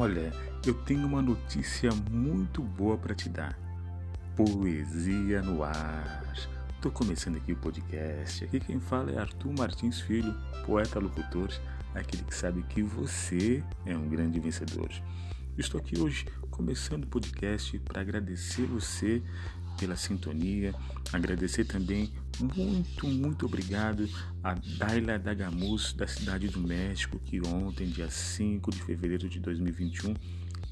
Olha, eu tenho uma notícia muito boa para te dar. Poesia no ar. Tô começando aqui o podcast. Aqui quem fala é Arthur Martins Filho, poeta locutor, aquele que sabe que você é um grande vencedor. Estou aqui hoje começando o podcast para agradecer você pela sintonia, agradecer também muito, muito obrigado a Daila Dagamus da cidade do México que ontem, dia 5 de fevereiro de 2021,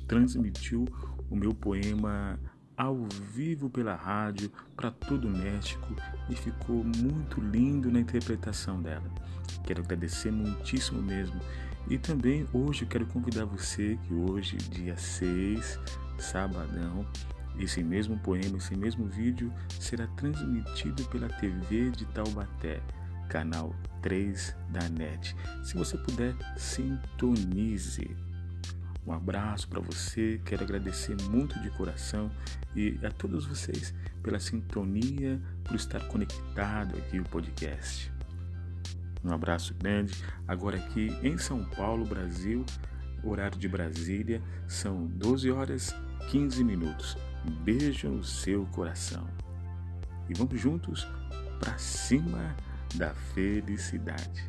transmitiu o meu poema ao vivo pela rádio para todo o México e ficou muito lindo na interpretação dela. Quero agradecer muitíssimo mesmo. E também hoje quero convidar você que hoje, dia 6, sabadão, esse mesmo poema, esse mesmo vídeo será transmitido pela TV de Taubaté, canal 3 da NET. Se você puder, sintonize. Um abraço para você, quero agradecer muito de coração e a todos vocês pela sintonia, por estar conectado aqui o podcast. Um abraço grande. Agora aqui em São Paulo, Brasil, horário de Brasília, são 12 horas 15 minutos. Beijo no seu coração. E vamos juntos para cima da felicidade.